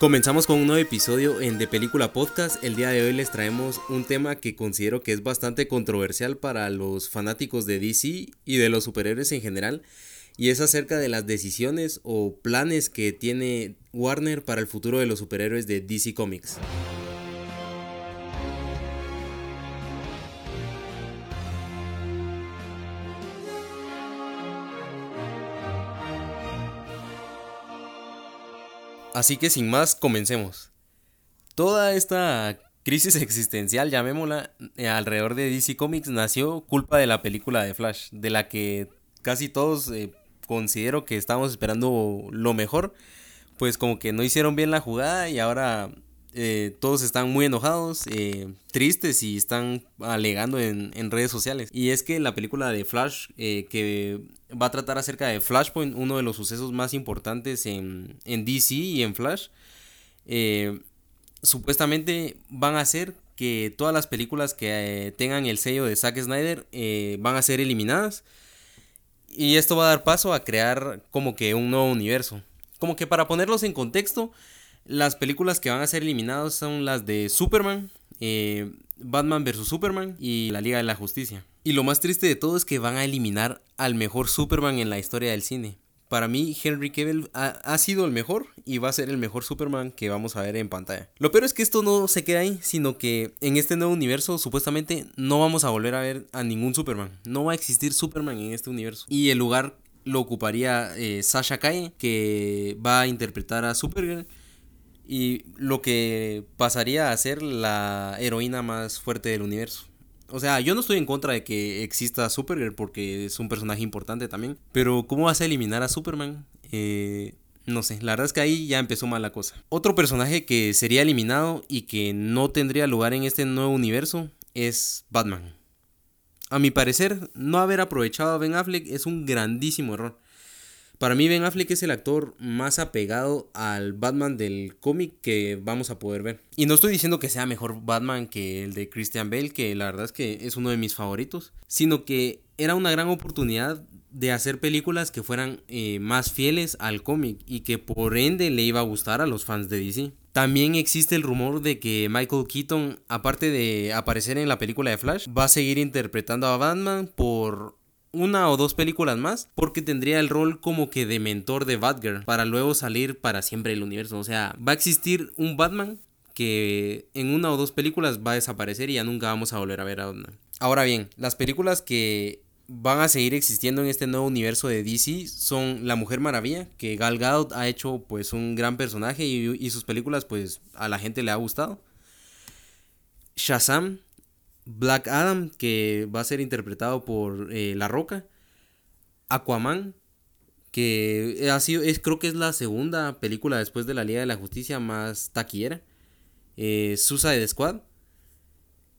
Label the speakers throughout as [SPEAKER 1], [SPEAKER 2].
[SPEAKER 1] Comenzamos con un nuevo episodio en De Película Podcast. El día de hoy les traemos un tema que considero que es bastante controversial para los fanáticos de DC y de los superhéroes en general. Y es acerca de las decisiones o planes que tiene Warner para el futuro de los superhéroes de DC Comics. Así que sin más, comencemos. Toda esta crisis existencial, llamémosla, eh, alrededor de DC Comics nació culpa de la película de Flash, de la que casi todos eh, considero que estábamos esperando lo mejor, pues como que no hicieron bien la jugada y ahora eh, todos están muy enojados, eh, tristes y están alegando en, redes sociales. Y es que la película de Flash, eh, que va a tratar acerca de Flashpoint, uno de los sucesos más importantes en, en DC y en Flash, supuestamente van a hacer que todas las películas que tengan el sello de Zack Snyder van a ser eliminadas. Y esto va a dar paso a crear como que un nuevo universo. Como que para ponerlos en contexto, las películas que van a ser eliminadas son las de Superman, eh, Batman vs. Superman y la Liga de la Justicia. Y lo más triste de todo es que van a eliminar al mejor Superman en la historia del cine. Para mí, Henry Cavill ha, sido el mejor y va a ser el mejor Superman que vamos a ver en pantalla. Lo peor es que esto no se queda ahí, sino que en este nuevo universo supuestamente no vamos a volver a ver a ningún Superman. No va a existir Superman en este universo. Y el lugar lo ocuparía eh, Sasha Calle, que va a interpretar a Supergirl y lo que pasaría a ser la heroína más fuerte del universo. O sea, yo no estoy en contra de que exista Supergirl porque es un personaje importante también. Pero ¿cómo vas a eliminar a Superman? Eh, no sé, la verdad es que ahí ya empezó mal la cosa. Otro personaje que sería eliminado y que no tendría lugar en este nuevo universo es Batman. A mi parecer, no haber aprovechado a Ben Affleck es un grandísimo error. Para mí Ben Affleck es el actor más apegado al Batman del cómic que vamos a poder ver. Y no estoy diciendo que sea mejor Batman que el de Christian Bale, que la verdad es que es uno de mis favoritos, sino que era una gran oportunidad de hacer películas que fueran eh, más fieles al cómic y que por ende le iba a gustar a los fans de DC. También existe el rumor de que Michael Keaton, aparte de aparecer en la película de Flash, va a seguir interpretando a Batman por una o dos películas más porque tendría el rol como que de mentor de Batgirl para luego salir para siempre del universo. O sea, va a existir un Batman que en una o dos películas va a desaparecer y ya nunca vamos a volver a ver a Batman. Ahora bien, las películas que van a seguir existiendo en este nuevo universo de DC son La Mujer Maravilla, que Gal Gadot ha hecho pues un gran personaje y, y sus películas pues a la gente le ha gustado. Shazam, Black Adam, que va a ser interpretado por eh, La Roca. Aquaman, que ha sido, es, creo que es la segunda película después de la Liga de la Justicia más taquillera. Eh, Suicide Squad.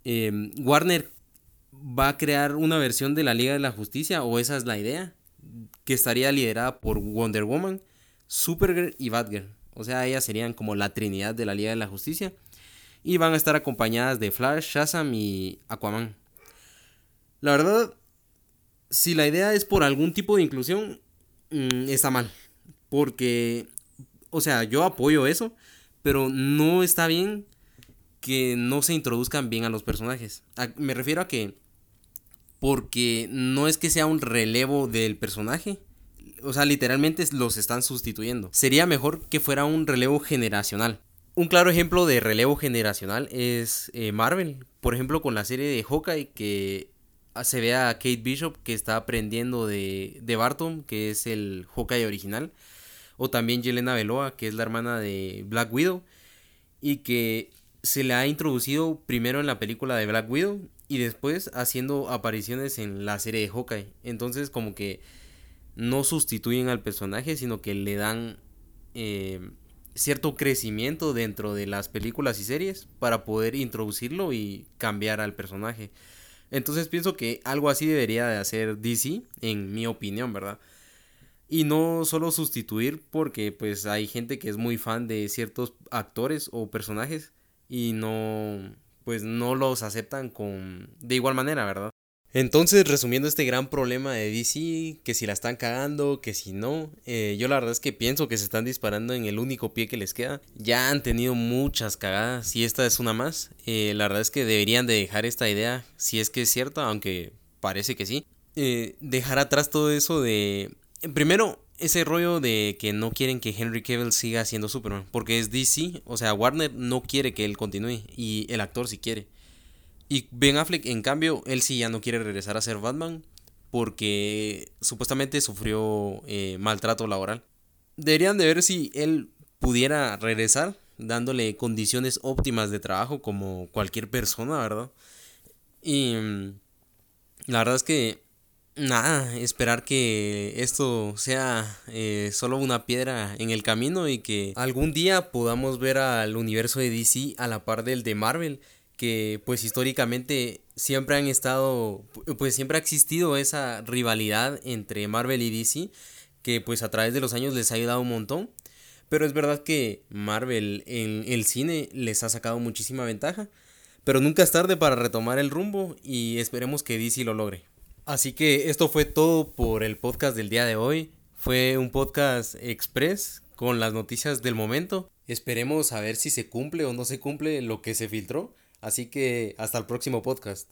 [SPEAKER 1] Em, Warner va a crear una versión de la Liga de la Justicia, o esa es la idea, que estaría liderada por Wonder Woman, Supergirl y Batgirl. O sea, ellas serían como la trinidad de la Liga de la Justicia y van a estar acompañadas de Flash, Shazam y Aquaman. La verdad, si la idea es por algún tipo de inclusión, mm, está mal. Porque, o sea, yo apoyo eso, pero no está bien que no se introduzcan bien a los personajes. me refiero a que, porque no es que sea un relevo del personaje, o sea, literalmente los están sustituyendo. Sería mejor que fuera un relevo generacional. Un claro ejemplo de relevo generacional es eh, Marvel. Por ejemplo, con la serie de Hawkeye que se ve a Kate Bishop que está aprendiendo de, de Barton, que es el Hawkeye original. O también Yelena Beloa, que es la hermana de Black Widow. Y que se le ha introducido primero en la película de Black Widow y después haciendo apariciones en la serie de Hawkeye. Entonces como que no sustituyen al personaje, sino que le dan... Eh, cierto crecimiento dentro de las películas y series para poder introducirlo y cambiar al personaje. Entonces pienso que algo así debería de hacer DC, en mi opinión, ¿verdad? Y no solo sustituir porque pues hay gente que es muy fan de ciertos actores o personajes y no pues no los aceptan con de igual manera, ¿verdad? Entonces, resumiendo este gran problema de DC, que si la están cagando, que si no, eh, yo la verdad es que pienso que se están disparando en el único pie que les queda. Ya han tenido muchas cagadas y esta es una más. Eh, la verdad es que deberían de dejar esta idea, si es que es cierta, aunque parece que sí. Eh, dejar atrás todo eso de... Primero, ese rollo de que no quieren que Henry Cavill siga siendo Superman, porque es DC, o sea, Warner no quiere que él continúe y el actor sí quiere. Y Ben Affleck, en cambio, él sí ya no quiere regresar a ser Batman porque supuestamente sufrió eh, maltrato laboral. Deberían de ver si él pudiera regresar dándole condiciones óptimas de trabajo como cualquier persona, ¿verdad? Y mm, la verdad es que nada, esperar que esto sea eh, solo una piedra en el camino y que algún día podamos ver al universo de DC a la par del de Marvel que pues históricamente siempre han estado, pues siempre ha existido esa rivalidad entre Marvel y DC, que pues a través de los años les ha ayudado un montón. Pero es verdad que Marvel en el cine les ha sacado muchísima ventaja. Pero nunca es tarde para retomar el rumbo y esperemos que DC lo logre. Así que esto fue todo por el podcast del día de hoy. Fue un podcast express con las noticias del momento. Esperemos a ver si se cumple o no se cumple lo que se filtró. Así que hasta el próximo podcast.